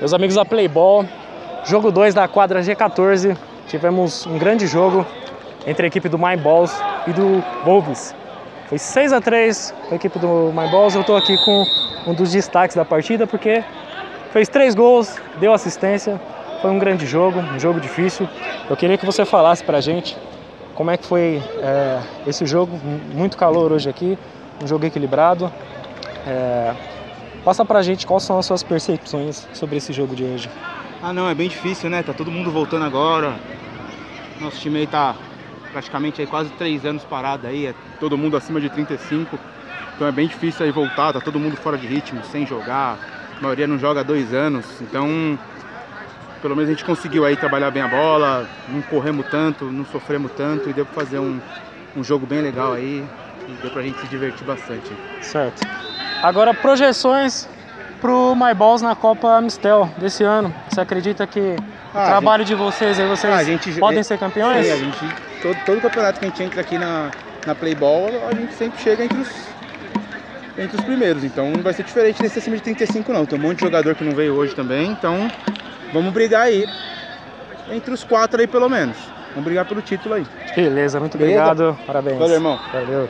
Meus amigos da Playball, jogo 2 da quadra G14. Tivemos um grande jogo entre a equipe do My Balls e do Wolves. Foi 6 a 3 com a equipe do My Balls. Eu estou aqui com um dos destaques da partida porque fez três gols, deu assistência. Foi um grande jogo, um jogo difícil. Eu queria que você falasse pra gente como é que foi é, esse jogo. Muito calor hoje aqui, um jogo equilibrado. É, passa pra gente quais são as suas percepções sobre esse jogo de hoje. Ah não, é bem difícil, né? Tá todo mundo voltando agora. Nosso time aí tá praticamente aí quase três anos parado aí, é todo mundo acima de 35. Então é bem difícil aí voltar, tá todo mundo fora de ritmo, sem jogar. A maioria não joga há dois anos. Então, pelo menos a gente conseguiu aí trabalhar bem a bola, não corremos tanto, não sofremos tanto e deu pra fazer um, um jogo bem legal aí. E deu pra gente se divertir bastante. Certo. Agora, projeções pro My Balls na Copa Amistel desse ano. Você acredita que Ah, o trabalho de vocês aí, vocês Ah, gente- podem ser campeões? Sim, a gente, todo, todo campeonato que a gente entra aqui na, na Playball, a gente sempre chega entre os, entre os primeiros. Então não vai ser diferente desse acima de 35 não. Tem um monte de jogador que não veio hoje também, então vamos brigar aí entre os quatro aí pelo menos. Vamos brigar pelo título aí. Beleza, muito Beleza? obrigado. Parabéns. Valeu, irmão. Valeu.